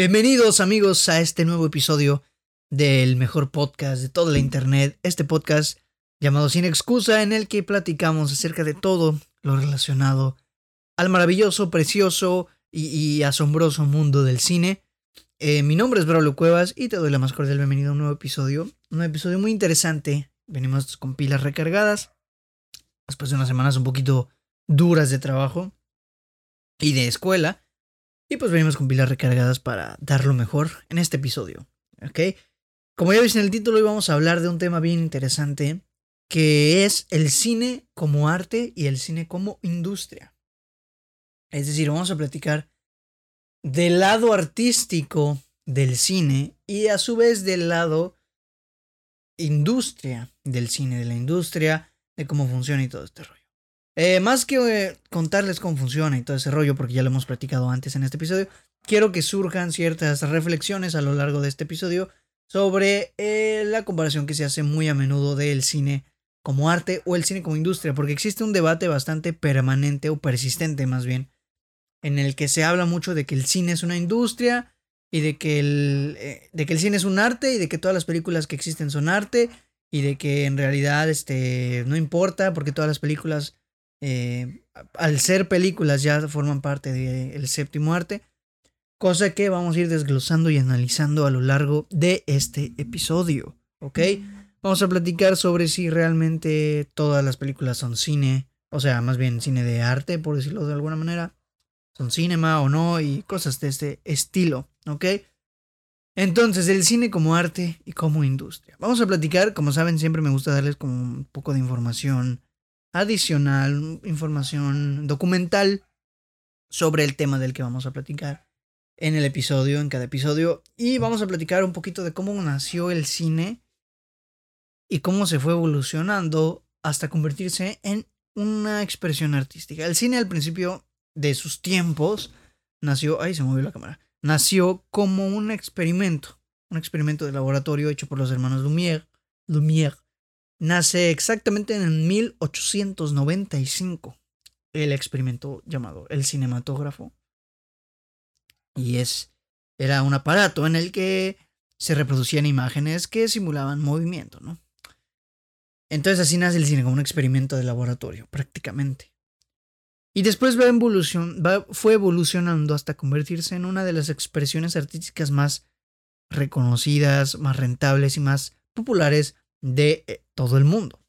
Bienvenidos amigos a este nuevo episodio del mejor podcast de toda la internet, este podcast llamado Sin excusa en el que platicamos acerca de todo lo relacionado al maravilloso, precioso y, asombroso mundo del cine. Eh, mi nombre es Braulio Cuevas y te doy la más cordial bienvenida a un nuevo episodio, un episodio muy interesante, venimos con pilas recargadas, después de unas semanas un poquito duras de trabajo y de escuela. Y pues venimos con pilas recargadas para dar lo mejor en este episodio. ¿Ok? Como ya veis en el título, hoy vamos a hablar de un tema bien interesante que es el cine como arte y el cine como industria. Es decir, vamos a platicar del lado artístico del cine y a su vez del lado industria del cine, de la industria, de cómo funciona y todo este rollo. Eh, más que eh, contarles cómo funciona y todo ese rollo, porque ya lo hemos platicado antes en este episodio, quiero que surjan ciertas reflexiones a lo largo de este episodio sobre eh, la comparación que se hace muy a menudo del cine como arte o el cine como industria, porque existe un debate bastante permanente o persistente más bien, en el que se habla mucho de que el cine es una industria y de que el, de que el cine es un arte y de que todas las películas que existen son arte y de que en realidad este, no importa porque todas las películas eh, al ser películas ya forman parte del séptimo arte, cosa que vamos a ir desglosando y analizando a lo largo de este episodio, ¿ok? Vamos a platicar sobre si realmente todas las películas son cine, o sea, más bien cine de arte, por decirlo de alguna manera, son cinema o no y cosas de este estilo, ¿ok? Entonces, el cine como arte y como industria. Vamos a platicar, como saben, siempre me gusta darles como un poco de información adicional, información documental sobre el tema del que vamos a platicar en el episodio, en cada episodio. Y vamos a platicar un poquito de cómo nació el cine y cómo se fue evolucionando hasta convertirse en una expresión artística. El cine al principio de sus tiempos nació, ay se movió la cámara, nació como un experimento, un experimento de laboratorio hecho por los hermanos Lumière, Lumière nace exactamente en 1895 el experimento llamado el cinematógrafo. Y es era un aparato en el que se reproducían imágenes que simulaban movimiento, ¿no? Entonces así nace el cine como un experimento de laboratorio, prácticamente. Y después va evolución, fue evolucionando hasta convertirse en una de las expresiones artísticas más reconocidas, más rentables y más populares de eh, todo el mundo.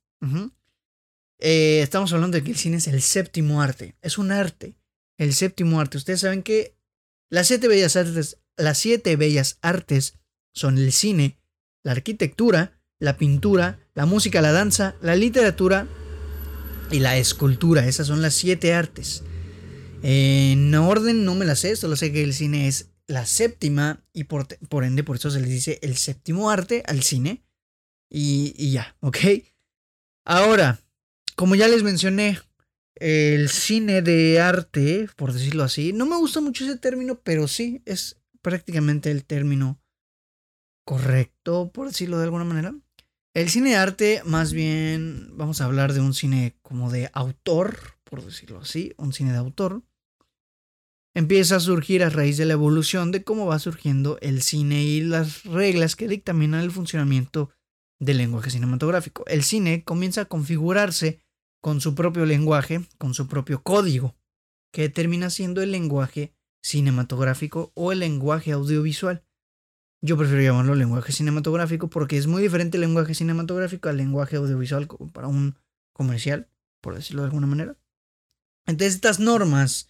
Eh, estamos hablando de que el cine es el séptimo arte. Es un arte. El séptimo arte. Ustedes saben que las siete bellas artes, las siete bellas artes son el cine, la arquitectura, la pintura, la música, la danza, la literatura y la escultura. Esas son las siete artes. En orden no me las sé, solo sé que el cine es la séptima y por, por ende por eso se les dice el séptimo arte al cine. Y, ya, ¿ok? Ahora, como ya les mencioné, el cine de arte, por decirlo así, no me gusta mucho ese término, pero sí es prácticamente el término correcto, por decirlo de alguna manera. El cine de arte, más bien, vamos a hablar de un cine como de autor, por decirlo así, un cine de autor, empieza a surgir a raíz de la evolución de cómo va surgiendo el cine y las reglas que dictaminan el funcionamiento del lenguaje cinematográfico. El cine comienza a configurarse con su propio lenguaje, con su propio código, que termina siendo el lenguaje cinematográfico o el lenguaje audiovisual. Yo prefiero llamarlo lenguaje cinematográfico porque es muy diferente el lenguaje cinematográfico al lenguaje audiovisual para un comercial, por decirlo de alguna manera. Entonces estas normas,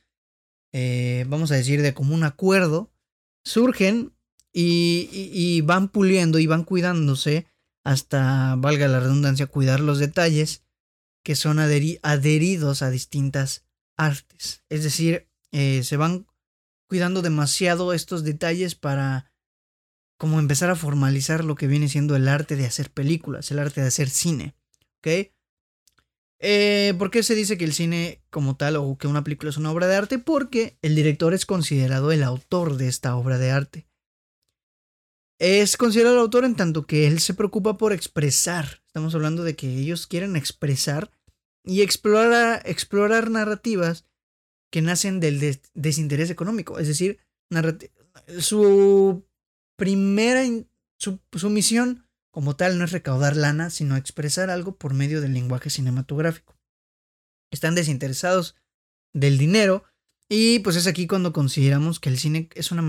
eh, vamos a decir de común acuerdo, surgen y van puliendo y van cuidándose hasta, valga la redundancia, cuidar los detalles que son adheridos a distintas artes. Es decir, eh, se van cuidando demasiado estos detalles para como empezar a formalizar lo que viene siendo el arte de hacer películas, el arte de hacer cine. ¿Ok? Eh, ¿Por qué se dice que el cine como tal o que una película es una obra de arte? Porque el director es considerado el autor de esta obra de arte. Es considerado el autor en tanto que él se preocupa por expresar. Estamos hablando de que ellos quieren expresar y explorar, narrativas que nacen del desinterés económico. Es decir, su primera, su, su misión como tal no es recaudar lana, sino expresar algo por medio del lenguaje cinematográfico. Están desinteresados del dinero y pues es aquí cuando consideramos que el cine es una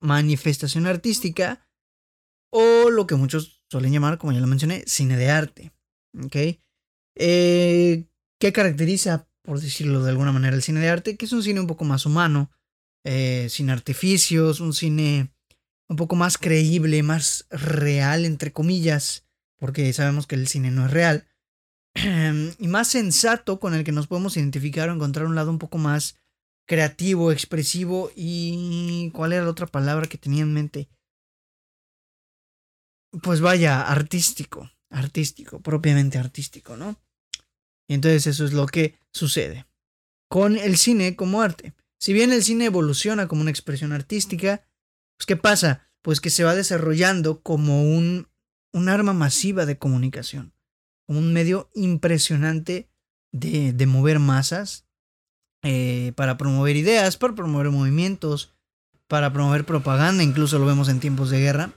manifestación artística o lo que muchos suelen llamar, como ya lo mencioné, cine de arte. ¿Ok? Eh, ¿Qué caracteriza, por decirlo de alguna manera, el cine de arte? Que es un cine un poco más humano, eh, sin artificios, un cine un poco más creíble, más real, entre comillas, porque sabemos que el cine no es real, y más sensato con el que nos podemos identificar o encontrar un lado un poco más creativo, expresivo y... ¿Cuál era la otra palabra que tenía en mente? Pues vaya, artístico, artístico, propiamente artístico, ¿no? Y entonces eso es lo que sucede con el cine como arte. Si bien el cine evoluciona como una expresión artística, pues ¿qué pasa? Pues que se va desarrollando como un, un arma masiva de comunicación, como un medio impresionante de, de mover masas, eh, para promover ideas, para promover movimientos, para promover propaganda, incluso lo vemos en tiempos de guerra.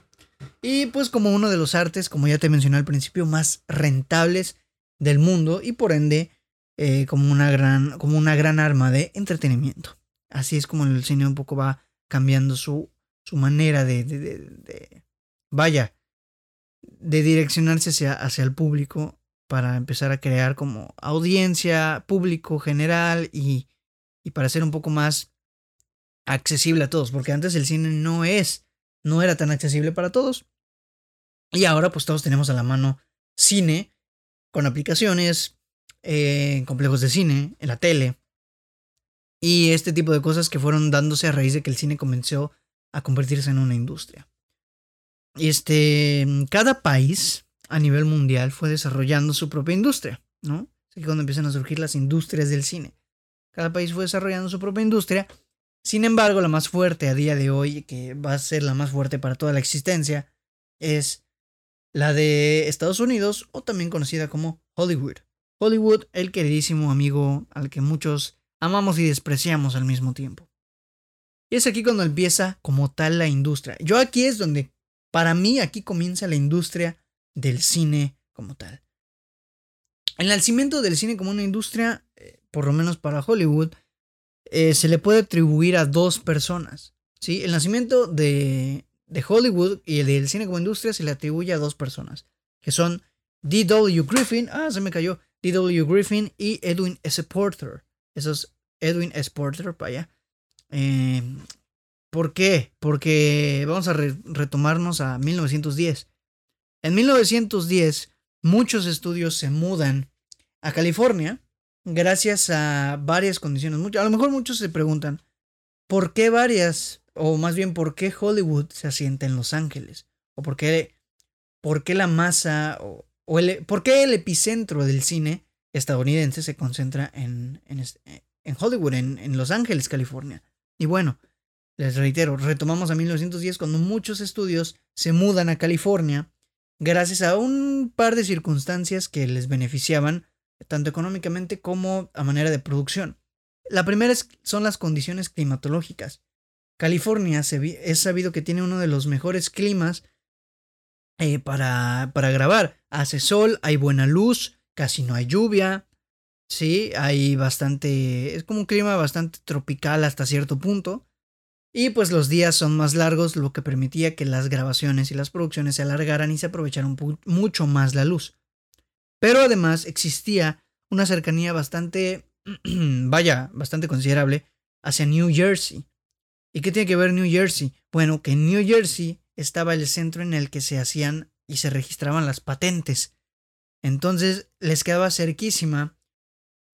Y pues como uno de los artes, como ya te mencioné al principio, más rentables del mundo y por ende eh, como, una gran, como una gran arma de entretenimiento. Así es como el cine un poco va cambiando su su manera de, de, de, vaya, de direccionarse hacia, hacia el público para empezar a crear como audiencia, público general y, y para ser un poco más accesible a todos, porque antes el cine no es, no era tan accesible para todos. Y ahora pues todos tenemos a la mano cine con aplicaciones, eh, complejos de cine, en la tele. Y este tipo de cosas que fueron dándose a raíz de que el cine comenzó a convertirse en una industria. Este, cada país a nivel mundial fue desarrollando su propia industria, ¿no? Así que cuando empiezan a surgir las industrias del cine. Cada país fue desarrollando su propia industria. Sin embargo, la más fuerte a día de hoy, que va a ser la más fuerte para toda la existencia, es la de Estados Unidos o también conocida como Hollywood. Hollywood, el queridísimo amigo al que muchos amamos y despreciamos al mismo tiempo. Y es aquí cuando empieza como tal la industria. Yo aquí es donde, para mí, aquí comienza la industria del cine como tal. El nacimiento del cine como una industria, eh, por lo menos para Hollywood, eh, se le puede atribuir a dos personas. ¿sí? El nacimiento de, de Hollywood y el del cine como industria se le atribuye a dos personas, que son D.W. Griffin, ah, se me cayó, D.W. Griffin y Edwin S. Porter. Esos Edwin S. Porter, para allá. Eh, ¿Por qué? Porque vamos a retomarnos a 1910. En 1910, muchos estudios se mudan a California gracias a varias condiciones. A lo mejor muchos se preguntan, ¿por qué varias? O más bien, ¿por qué Hollywood se asienta en Los Ángeles? ¿O por qué, por qué la masa, o, por qué el epicentro del cine estadounidense se concentra en, en, Hollywood, en Los Ángeles, California? Y bueno, les reitero, retomamos a 1910 cuando muchos estudios se mudan a California gracias a un par de circunstancias que les beneficiaban tanto económicamente como a manera de producción. La primera son las condiciones climatológicas. California es sabido que tiene uno de los mejores climas eh, para, para grabar. Hace sol, hay buena luz, casi no hay lluvia, Sí, hay bastante, es como un clima bastante tropical hasta cierto punto. Y pues los días son más largos, lo que permitía que las grabaciones y las producciones se alargaran y se aprovecharan mucho más la luz. Pero además existía una cercanía bastante, vaya, bastante considerable hacia New Jersey. ¿Y qué tiene que ver New Jersey? Bueno, que en New Jersey estaba el centro en el que se hacían y se registraban las patentes. Entonces les quedaba cerquísima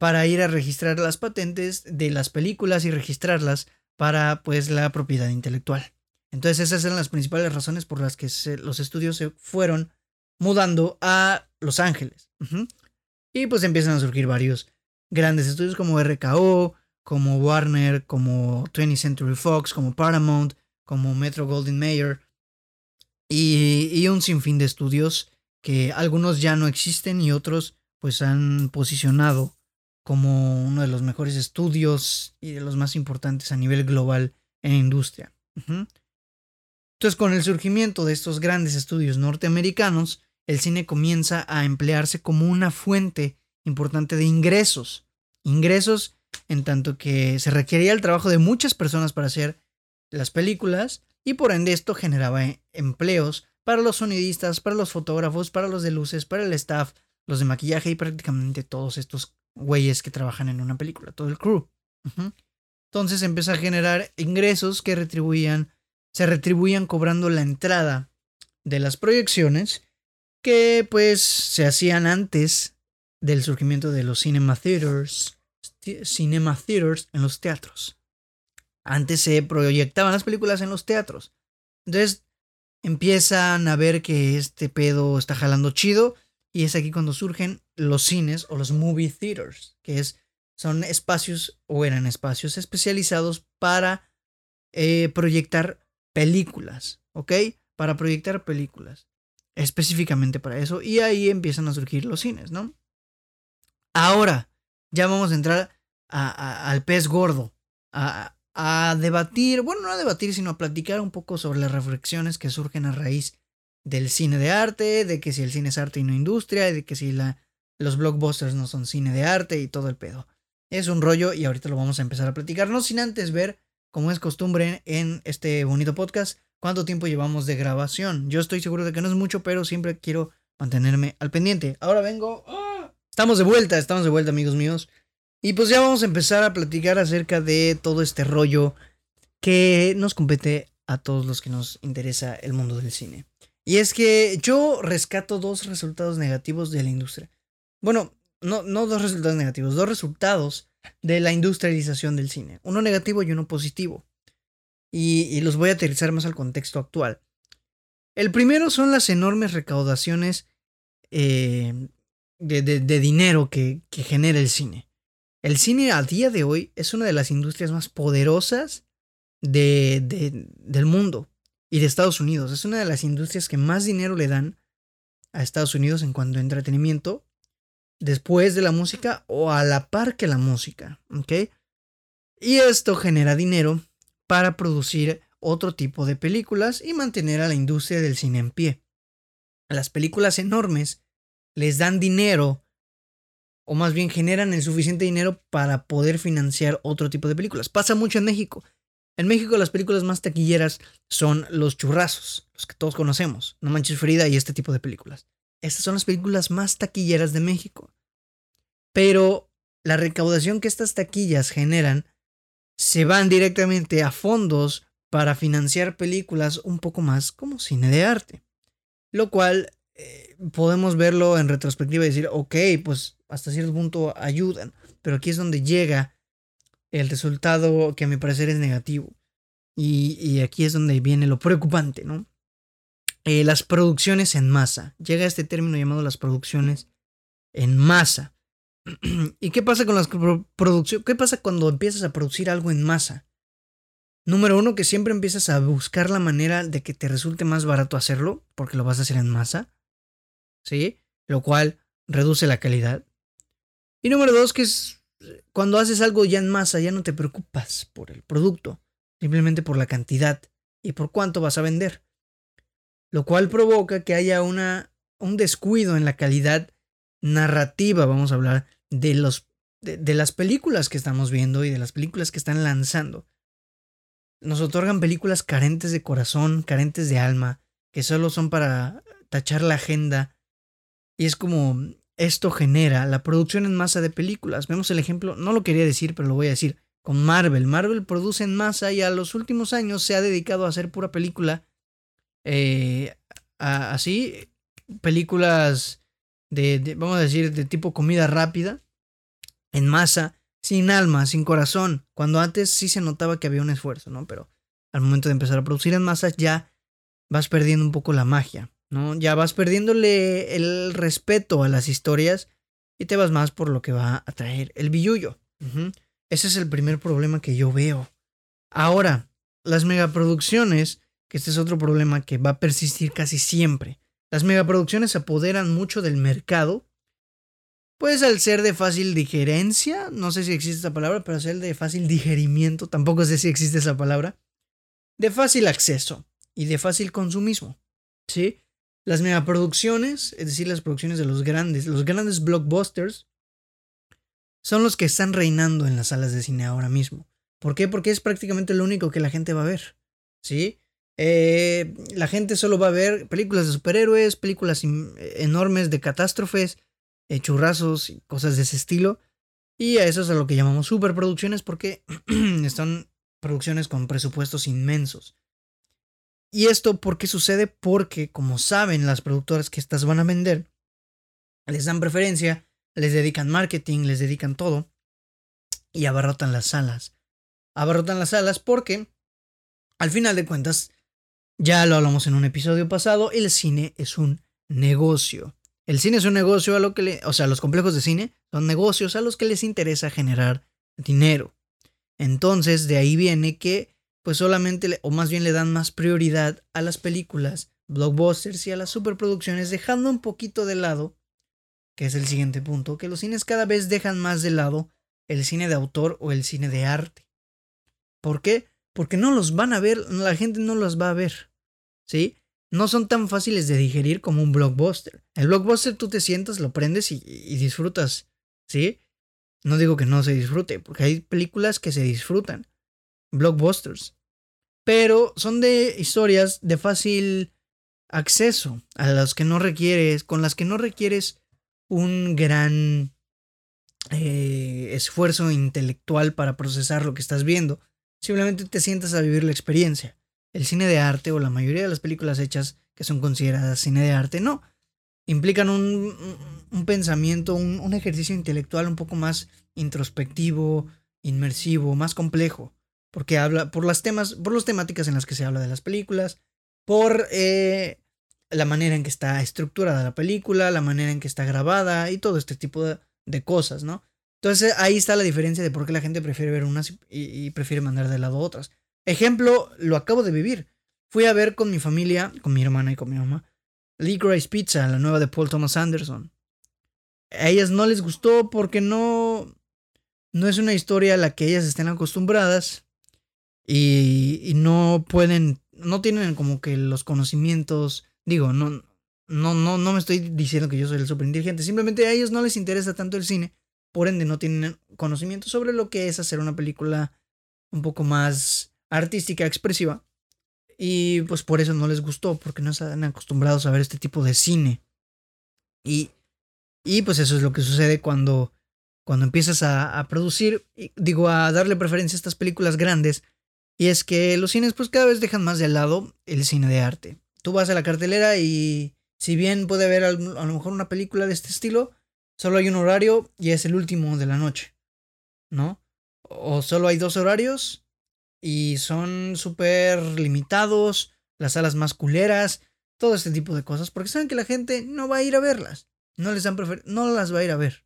para ir a registrar las patentes de las películas y registrarlas para pues la propiedad intelectual. Entonces esas eran las principales razones por las que los estudios se fueron mudando a Los Ángeles. Y pues empiezan a surgir varios grandes estudios como RKO, como Warner, como 20th Century Fox, como Paramount, como Metro Golden Mayer y, un sinfín de estudios que algunos ya no existen y otros pues han posicionado como uno de los mejores estudios y de los más importantes a nivel global en industria. Entonces, con el surgimiento de estos grandes estudios norteamericanos, el cine comienza a emplearse como una fuente importante de ingresos. Ingresos en tanto que se requería el trabajo de muchas personas para hacer las películas y por ende esto generaba empleos para los sonidistas, para los fotógrafos, para los de luces, para el staff, los de maquillaje y prácticamente todos estos güeyes que trabajan en una película, todo el crew. Entonces empieza a generar ingresos que retribuían, se retribuían cobrando la entrada de las proyecciones que pues se hacían antes del surgimiento de los cinema theaters, cinema theaters en los teatros. Antes se proyectaban las películas en los teatros. Entonces empiezan a ver que este pedo está jalando chido y es aquí cuando surgen los cines o los movie theaters, que es, son espacios o eran espacios especializados para eh, proyectar películas, ¿ok? Para proyectar películas, específicamente para eso, y ahí empiezan a surgir los cines, ¿no? Ahora, ya vamos a entrar al pez gordo, a, a debatir, bueno, no a debatir, sino a platicar un poco sobre las reflexiones que surgen a raíz del cine de arte, de que si el cine es arte y no industria, de que si la, los blockbusters no son cine de arte y todo el pedo. Es un rollo y ahorita lo vamos a empezar a platicar, no sin antes ver, como es costumbre en este bonito podcast, cuánto tiempo llevamos de grabación. Yo estoy seguro de que no es mucho, pero siempre quiero mantenerme al pendiente. Ahora vengo... ¡ah! Estamos de vuelta, estamos de vuelta amigos míos. Y pues ya vamos a empezar a platicar acerca de todo este rollo que nos compete a todos los que nos interesa el mundo del cine. Y es que yo rescato dos resultados negativos de la industria. Bueno, no, no dos resultados negativos, dos resultados de la industrialización del cine. Uno negativo y uno positivo. Y, los voy a aterrizar más al contexto actual. El primero son las enormes recaudaciones eh, de, dinero que, genera el cine. El cine a día de hoy es una de las industrias más poderosas de, del mundo y de Estados Unidos. Es una de las industrias que más dinero le dan a Estados Unidos en cuanto a entretenimiento, después de la música o a la par que la música. Y esto genera dinero para producir otro tipo de películas y mantener a la industria del cine en pie. Las películas enormes les dan dinero o más bien generan el suficiente dinero para poder financiar otro tipo de películas. Pasa mucho en México. En México las películas más taquilleras son los churrazos, los que todos conocemos, No Manches Frida y este tipo de películas. Estas son las películas más taquilleras de México. Pero la recaudación que estas taquillas generan se van directamente a fondos para financiar películas un poco más como cine de arte. Lo cual eh, podemos verlo en retrospectiva y decir, ok, pues hasta cierto punto ayudan, pero aquí es donde llega el resultado que a mi parecer es negativo. Y, aquí es donde viene lo preocupante, ¿no? Eh, las producciones en masa. Llega este término llamado las producciones en masa. ¿Y qué pasa con las producciones? ¿Qué pasa cuando empiezas a producir algo en masa? Número uno, que siempre empiezas a buscar la manera de que te resulte más barato hacerlo, porque lo vas a hacer en masa. ¿Sí? Lo cual reduce la calidad. Y número dos, que es cuando haces algo ya en masa, ya no te preocupas por el producto, simplemente por la cantidad y por cuánto vas a vender. Lo cual provoca que haya una, un descuido en la calidad narrativa, vamos a hablar, de, los, de, las películas que estamos viendo y de las películas que están lanzando. Nos otorgan películas carentes de corazón, carentes de alma, que solo son para tachar la agenda. Y es como, esto genera la producción en masa de películas. Vemos el ejemplo, no lo quería decir, pero lo voy a decir, con Marvel. Marvel produce en masa y a los últimos años se ha dedicado a hacer pura película. Eh, así, películas de, vamos a decir, de tipo comida rápida, en masa, sin alma, sin corazón, cuando antes sí se notaba que había un esfuerzo, ¿no? Pero al momento de empezar a producir en masa ya vas perdiendo un poco la magia. ¿no? Ya vas perdiéndole el respeto a las historias y te vas más por lo que va a traer el billullo. Ese es el primer problema que yo veo. Ahora, las megaproducciones, que este es otro problema que va a persistir casi siempre. Las megaproducciones se apoderan mucho del mercado. Pues al ser de fácil digerencia, no sé si existe esa palabra, pero al ser de fácil digerimiento, tampoco sé si existe esa palabra, de fácil acceso y de fácil consumismo. ¿Sí? Las megaproducciones, es decir, las producciones de los grandes, los grandes blockbusters, son los que están reinando en las salas de cine ahora mismo. ¿Por qué? Porque es prácticamente lo único que la gente va a ver. ¿Sí? Eh, la gente solo va a ver películas de superhéroes, películas enormes de catástrofes, eh, churrazos y cosas de ese estilo. Y a eso es a lo que llamamos superproducciones porque están producciones con presupuestos inmensos. ¿Y esto por qué sucede? Porque, como saben las productoras que estas van a vender, les dan preferencia, les dedican marketing, les dedican todo y abarrotan las salas. Abarrotan las salas porque, al final de cuentas, ya lo hablamos en un episodio pasado, el cine es un negocio. El cine es un negocio a lo que le, o sea, los complejos de cine son negocios a los que les interesa generar dinero. Entonces, de ahí viene que pues solamente, o más bien le dan más prioridad a las películas, blockbusters y a las superproducciones, dejando un poquito de lado, que es el siguiente punto, que los cines cada vez dejan más de lado el cine de autor o el cine de arte. ¿Por qué? Porque no los van a ver, la gente no los va a ver. ¿Sí? No son tan fáciles de digerir como un blockbuster. El blockbuster tú te sientas, lo prendes y, disfrutas. ¿Sí? No digo que no se disfrute, porque hay películas que se disfrutan blockbusters. Pero son de historias de fácil acceso, a las que no requieres, con las que no requieres un gran eh, esfuerzo intelectual para procesar lo que estás viendo. Simplemente te sientas a vivir la experiencia. El cine de arte o la mayoría de las películas hechas que son consideradas cine de arte, no. Implican un, pensamiento, un, un ejercicio intelectual un poco más introspectivo, inmersivo, más complejo porque habla por las temas, por las temáticas en las que se habla de las películas, por eh, la manera en que está estructurada la película, la manera en que está grabada y todo este tipo de, cosas, ¿no? Entonces ahí está la diferencia de por qué la gente prefiere ver unas y, prefiere mandar de lado otras. Ejemplo, lo acabo de vivir. Fui a ver con mi familia, con mi hermana y con mi mamá, Licorice Pizza, la nueva de Paul Thomas Anderson. A ellas no les gustó porque no no es una historia a la que ellas estén acostumbradas y, no pueden, no tienen como que los conocimientos, digo, no, no, no, no me estoy diciendo que yo soy el súper simplemente a ellos no les interesa tanto el cine, por ende no tienen conocimiento sobre lo que es hacer una película un poco más artística, expresiva. Y pues por eso no les gustó, porque no están acostumbrados a ver este tipo de cine. Y, y pues eso es lo que sucede cuando, cuando empiezas a, a producir, digo, a darle preferencia a estas películas grandes y es que los cines pues cada vez dejan más de lado el cine de arte. Tú vas a la cartelera y si bien puede haber a lo mejor una película de este estilo, solo hay un horario y es el último de la noche. ¿No? O solo hay dos horarios y son súper limitados, las salas más culeras, todo este tipo de cosas, porque saben que la gente no va a ir a verlas. No les han no las va a ir a ver.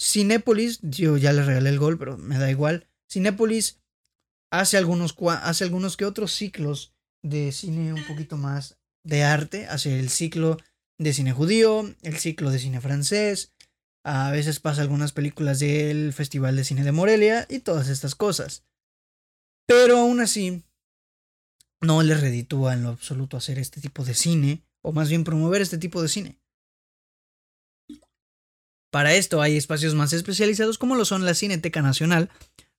Cinépolis, yo ya les regalé el gol, pero me da igual. Cinépolis hace algunos, hace algunos que otros ciclos de cine un poquito más de arte, hace el ciclo de cine judío, el ciclo de cine francés, a veces pasa algunas películas del Festival de Cine de Morelia y todas estas cosas. Pero aún así, no les reditúa en lo absoluto hacer este tipo de cine, o más bien promover este tipo de cine. Para esto hay espacios más especializados como lo son la Cineteca Nacional,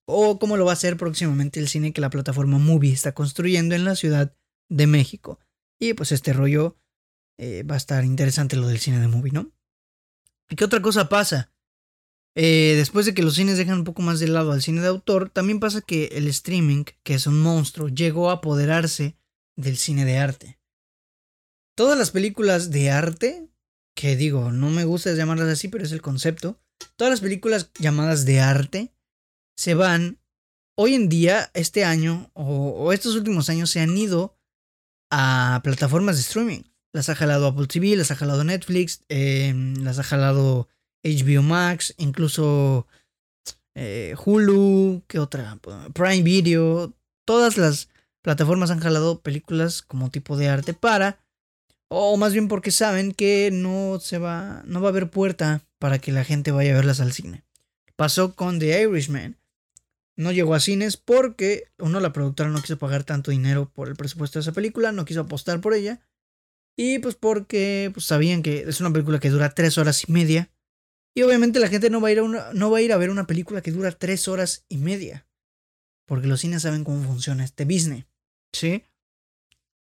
o como lo va a hacer próximamente el cine que la plataforma Movie está construyendo en la Ciudad de México. Y pues este rollo eh, va a estar interesante lo del cine de Movie, ¿no? ¿Y qué otra cosa pasa? Eh, después de que los cines dejan un poco más de lado al cine de autor, también pasa que el streaming, que es un monstruo, llegó a apoderarse del cine de arte. Todas las películas de arte, que digo, no me gusta llamarlas así, pero es el concepto, todas las películas llamadas de arte se van, hoy en día, este año o, estos últimos años, se han ido a plataformas de streaming. Las ha jalado Apple TV, las ha jalado Netflix, em, las ha jalado HBO Max, incluso eh, Hulu, ¿qué otra? Prime Video. Todas las plataformas han jalado películas como tipo de arte para, o más bien porque saben que no se va, no va a haber puerta para que la gente vaya a verlas al cine. Pasó con The Irishman, no llegó a cines porque, uno, la productora no quiso pagar tanto dinero por el presupuesto de esa película, no quiso apostar por ella. Y pues porque pues, sabían que es una película que dura tres horas y media. Y obviamente la gente no va, a ir a no va a ir a ver una película que dura tres horas y media. Porque los cines saben cómo funciona este business. ¿Sí?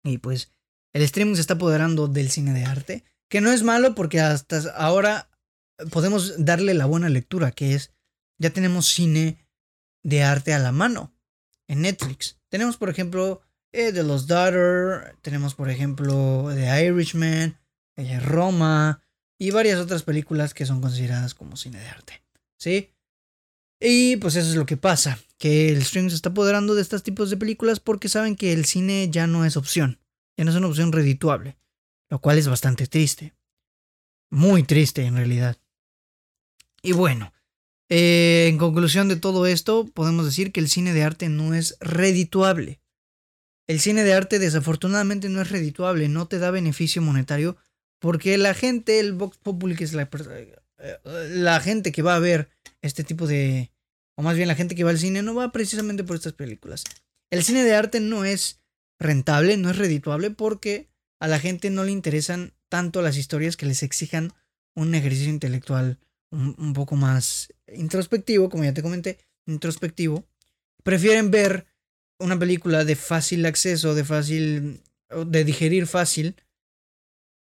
Y pues el streaming se está apoderando del cine de arte. Que no es malo porque hasta ahora podemos darle la buena lectura, que es, ya tenemos cine de arte a la mano en Netflix. Tenemos, por ejemplo, eh, The Lost Daughter, tenemos, por ejemplo, The Irishman, eh, Roma y varias otras películas que son consideradas como cine de arte. ¿Sí? Y pues eso es lo que pasa, que el streaming se está apoderando de estos tipos de películas porque saben que el cine ya no es opción, ya no es una opción redituable, lo cual es bastante triste. Muy triste en realidad. Y bueno, eh, en conclusión de todo esto, podemos decir que el cine de arte no es redituable. El cine de arte desafortunadamente no es redituable, no te da beneficio monetario porque la gente, el Vox Populi, que es la, la gente que va a ver este tipo de... o más bien la gente que va al cine, no va precisamente por estas películas. El cine de arte no es rentable, no es redituable porque a la gente no le interesan tanto las historias que les exijan un ejercicio intelectual un, poco más introspectivo, como ya te comenté, introspectivo, prefieren ver una película de fácil acceso, de fácil, de digerir fácil,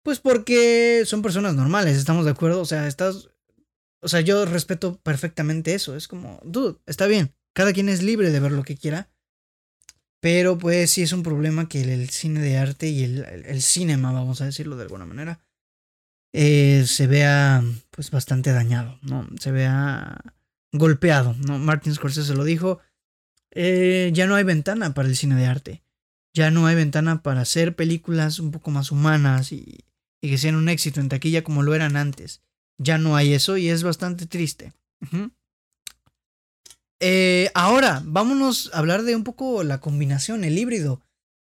pues porque son personas normales, ¿estamos de acuerdo? O sea, estás, o sea, yo respeto perfectamente eso, es como, dude, está bien, cada quien es libre de ver lo que quiera, pero pues sí es un problema que el, cine de arte y el, el, cinema, vamos a decirlo de alguna manera, eh, se vea pues bastante dañado, ¿no? Se vea golpeado, ¿no? Martin Scorsese lo dijo, eh, ya no hay ventana para el cine de arte, ya no hay ventana para hacer películas un poco más humanas y, que sean un éxito en taquilla como lo eran antes. Ya no hay eso y es bastante triste. Eh, ahora, vámonos a hablar de un poco la combinación, el híbrido,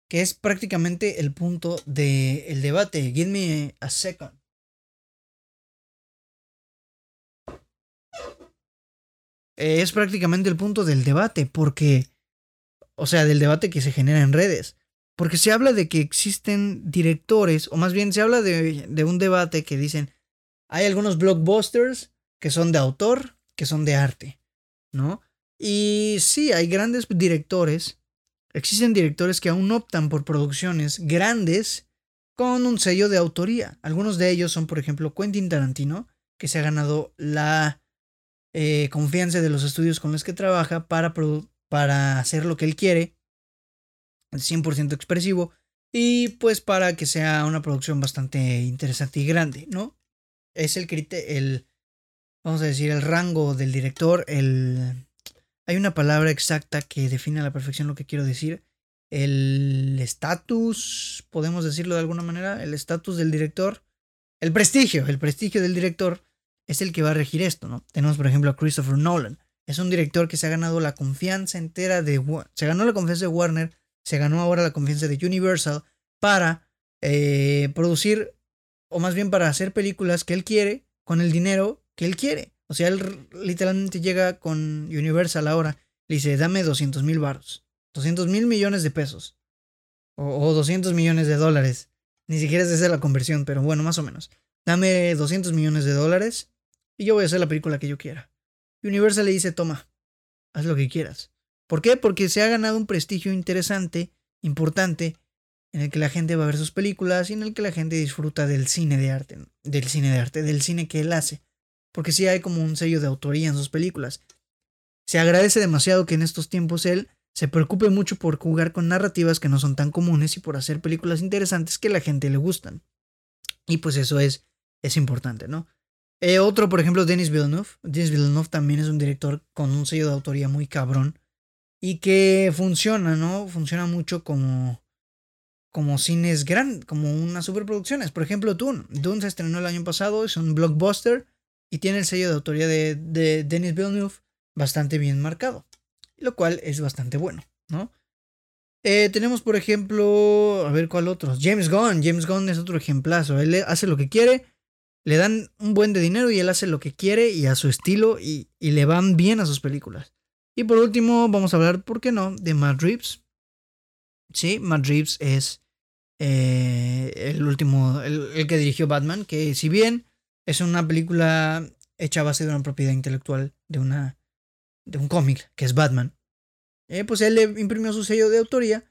que es prácticamente el punto del debate. Give me a second. es prácticamente el punto del debate, porque, o sea, del debate que se genera en redes. Porque se habla de que existen directores, o más bien se habla de, un debate que dicen, hay algunos blockbusters que son de autor, que son de arte, ¿no? Y sí, hay grandes directores, existen directores que aún optan por producciones grandes con un sello de autoría. Algunos de ellos son, por ejemplo, Quentin Tarantino, que se ha ganado la eh, confianza de los estudios con los que trabaja para, para hacer lo que él quiere, 100% expresivo, y pues para que sea una producción bastante interesante y grande, ¿no? Es el el, vamos a decir, el rango del director, el... Hay una palabra exacta que define a la perfección lo que quiero decir. El estatus, podemos decirlo de alguna manera, el estatus del director, el prestigio, el prestigio del director es el que va a regir esto, ¿no? Tenemos, por ejemplo, a Christopher Nolan. Es un director que se ha ganado la confianza entera de... Se ganó la confianza de Warner, se ganó ahora la confianza de Universal para eh, producir, o más bien para hacer películas que él quiere, con el dinero que él quiere. O sea, él literalmente llega con Universal ahora, le dice, dame 200 mil baros, 200 mil millones de pesos, o, o 200 millones de dólares. Ni siquiera es esa la conversión, pero bueno, más o menos. Dame 200 millones de dólares y yo voy a hacer la película que yo quiera. Universal le dice, toma, haz lo que quieras. ¿Por qué? Porque se ha ganado un prestigio interesante, importante, en el que la gente va a ver sus películas y en el que la gente disfruta del cine de arte, del cine de arte, del cine que él hace. Porque sí hay como un sello de autoría en sus películas. Se agradece demasiado que en estos tiempos él se preocupe mucho por jugar con narrativas que no son tan comunes y por hacer películas interesantes que a la gente le gustan. Y pues eso es, es importante, ¿no? Eh, otro, por ejemplo, Denis Villeneuve. Denis Villeneuve también es un director con un sello de autoría muy cabrón. Y que funciona, ¿no? Funciona mucho como. Como cines grandes, como unas superproducciones. Por ejemplo, Dune. Dune se estrenó el año pasado, es un blockbuster. Y tiene el sello de autoría de, de Denis Villeneuve bastante bien marcado. Lo cual es bastante bueno, ¿no? Eh, tenemos, por ejemplo, a ver cuál otro. James Gunn. James Gunn es otro ejemplazo. Él hace lo que quiere le dan un buen de dinero y él hace lo que quiere y a su estilo y, le van bien a sus películas. Y por último, vamos a hablar, ¿por qué no?, de Matt Reeves. Sí, Matt Reeves es eh, el último, el, que dirigió Batman, que si bien es una película hecha a base de una propiedad intelectual de una de un cómic que es Batman, eh, pues él le imprimió su sello de autoría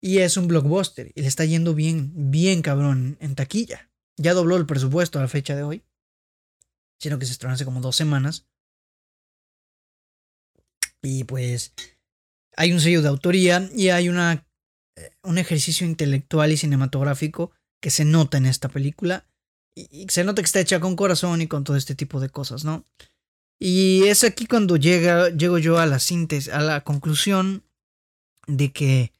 y es un blockbuster y le está yendo bien, bien cabrón en taquilla. Ya dobló el presupuesto a la fecha de hoy, sino que se estrenó hace como dos semanas. Y pues hay un sello de autoría y hay una, eh, un ejercicio intelectual y cinematográfico que se nota en esta película. Y, se nota que está hecha con corazón y con todo este tipo de cosas, ¿no? Y es aquí cuando llega, llego yo a la síntesis, a la conclusión de que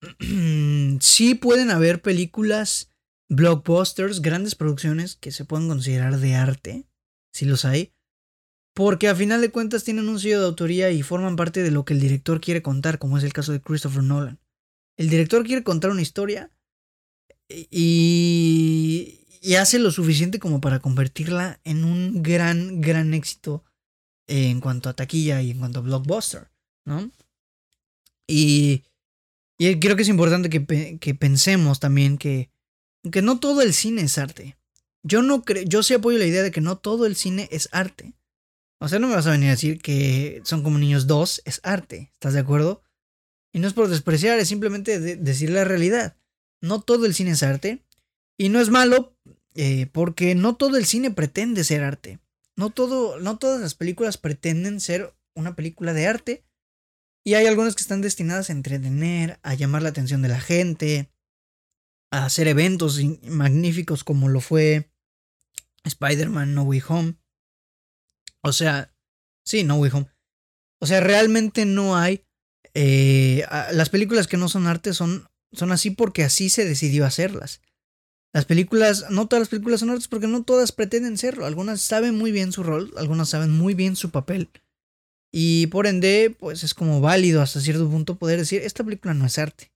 sí pueden haber películas, blockbusters, grandes producciones que se pueden considerar de arte, si los hay, porque a final de cuentas tienen un sello de autoría y forman parte de lo que el director quiere contar, como es el caso de Christopher Nolan. El director quiere contar una historia y, y hace lo suficiente como para convertirla en un gran, gran éxito en cuanto a taquilla y en cuanto a blockbuster, ¿no? Y, y creo que es importante que, que pensemos también que, que no todo el cine es arte. Yo no yo sí apoyo la idea de que no todo el cine es arte. O sea, no me vas a venir a decir que son como niños dos, es arte. ¿Estás de acuerdo? Y no es por despreciar, es simplemente decir la realidad. No todo el cine es arte. Y no es malo, eh, porque no todo el cine pretende ser arte. No, todo, no todas las películas pretenden ser una película de arte. Y hay algunas que están destinadas a entretener, a llamar la atención de la gente, a hacer eventos magníficos como lo fue Spider-Man No Way Home. O sea, sí, No Way Home. O sea, realmente no hay... Eh, las películas que no son arte son, son así porque así se decidió hacerlas. Las películas, no todas las películas son artes porque no todas pretenden serlo. Algunas saben muy bien su rol, algunas saben muy bien su papel. Y por ende, pues es como válido hasta cierto punto poder decir, esta película no es arte.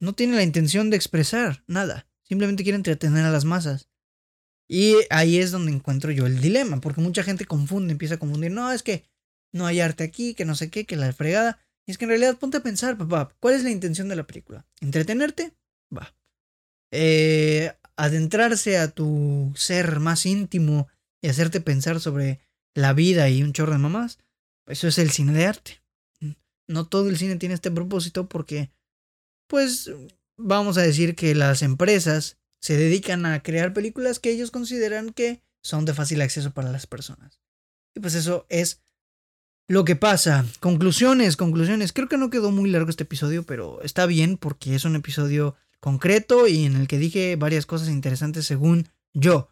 No tiene la intención de expresar nada, simplemente quiere entretener a las masas. Y ahí es donde encuentro yo el dilema, porque mucha gente confunde, empieza a confundir, no, es que no hay arte aquí, que no sé qué, que la fregada. Y es que en realidad ponte a pensar, papá, ¿cuál es la intención de la película? ¿Entretenerte? Va. Eh, adentrarse a tu ser más íntimo y hacerte pensar sobre la vida y un chorro de mamás, eso es el cine de arte. No todo el cine tiene este propósito porque, pues, vamos a decir que las empresas se dedican a crear películas que ellos consideran que son de fácil acceso para las personas. Y pues eso es lo que pasa. Conclusiones, conclusiones. Creo que no quedó muy largo este episodio, pero está bien porque es un episodio concreto y en el que dije varias cosas interesantes según yo.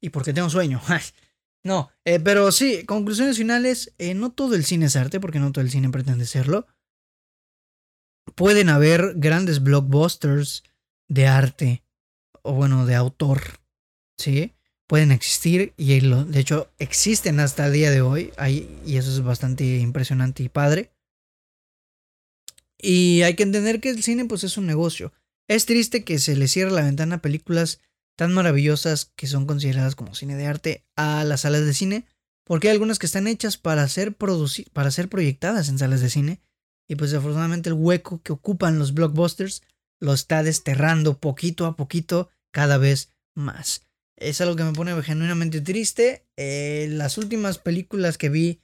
Y porque tengo sueño. no, eh, pero sí, conclusiones finales. Eh, no todo el cine es arte, porque no todo el cine pretende serlo. Pueden haber grandes blockbusters de arte o bueno, de autor, ¿sí? Pueden existir y de hecho existen hasta el día de hoy y eso es bastante impresionante y padre. Y hay que entender que el cine pues es un negocio. Es triste que se le cierre la ventana a películas tan maravillosas que son consideradas como cine de arte a las salas de cine, porque hay algunas que están hechas para ser, para ser proyectadas en salas de cine, y pues desafortunadamente el hueco que ocupan los blockbusters lo está desterrando poquito a poquito cada vez más. Es algo que me pone genuinamente triste. Eh, las últimas películas que vi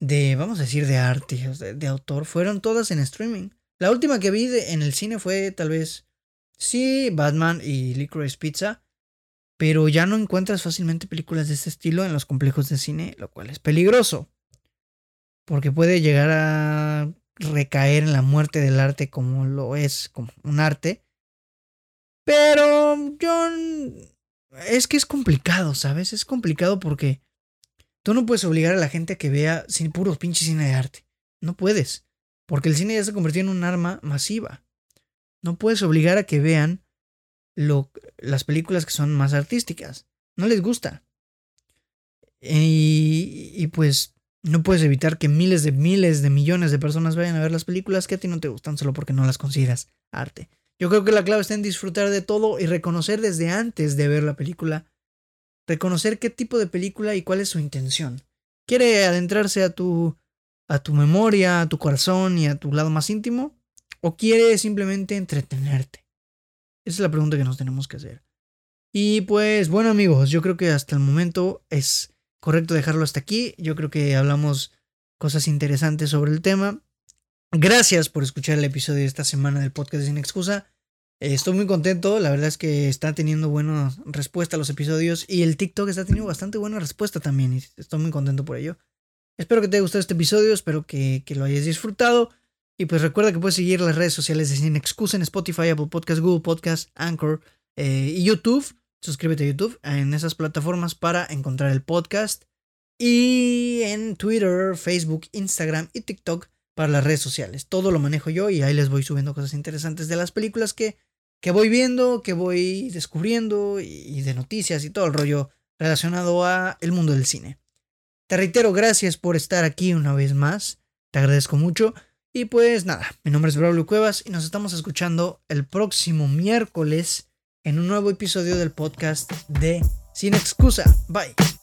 de, vamos a decir, de arte, de, autor, fueron todas en streaming. La última que vi en el cine fue tal vez, sí, Batman y Licorice Pizza. Pero ya no encuentras fácilmente películas de este estilo en los complejos de cine, lo cual es peligroso. Porque puede llegar a recaer en la muerte del arte como lo es, como un arte. Pero yo... Es que es complicado, ¿sabes? Es complicado porque tú no puedes obligar a la gente a que vea sin puros pinches cine de arte. No puedes. Porque el cine ya se convirtió en un arma masiva. No puedes obligar a que vean lo, las películas que son más artísticas. No les gusta. Y, y pues no puedes evitar que miles de miles de millones de personas vayan a ver las películas que a ti no te gustan solo porque no las consideras arte. Yo creo que la clave está en disfrutar de todo y reconocer desde antes de ver la película, reconocer qué tipo de película y cuál es su intención. ¿Quiere adentrarse a tu a tu memoria, a tu corazón y a tu lado más íntimo? ¿O quiere simplemente entretenerte? Esa es la pregunta que nos tenemos que hacer. Y pues bueno amigos, yo creo que hasta el momento es correcto dejarlo hasta aquí. Yo creo que hablamos cosas interesantes sobre el tema. Gracias por escuchar el episodio de esta semana del podcast Sin Excusa. Eh, estoy muy contento, la verdad es que está teniendo buena respuesta a los episodios y el TikTok está teniendo bastante buena respuesta también y estoy muy contento por ello. Espero que te haya gustado este episodio, espero que, lo hayas disfrutado y pues recuerda que puedes seguir las redes sociales de Sin Excusa en Spotify, Apple Podcast, Google Podcast, Anchor eh, y YouTube. Suscríbete a YouTube en esas plataformas para encontrar el podcast y en Twitter, Facebook, Instagram y TikTok para las redes sociales. Todo lo manejo yo y ahí les voy subiendo cosas interesantes de las películas que que voy viendo, que voy descubriendo y de noticias y todo el rollo relacionado a el mundo del cine. Te reitero, gracias por estar aquí una vez más. Te agradezco mucho. Y pues nada, mi nombre es Braulio Cuevas y nos estamos escuchando el próximo miércoles en un nuevo episodio del podcast de Sin Excusa. Bye.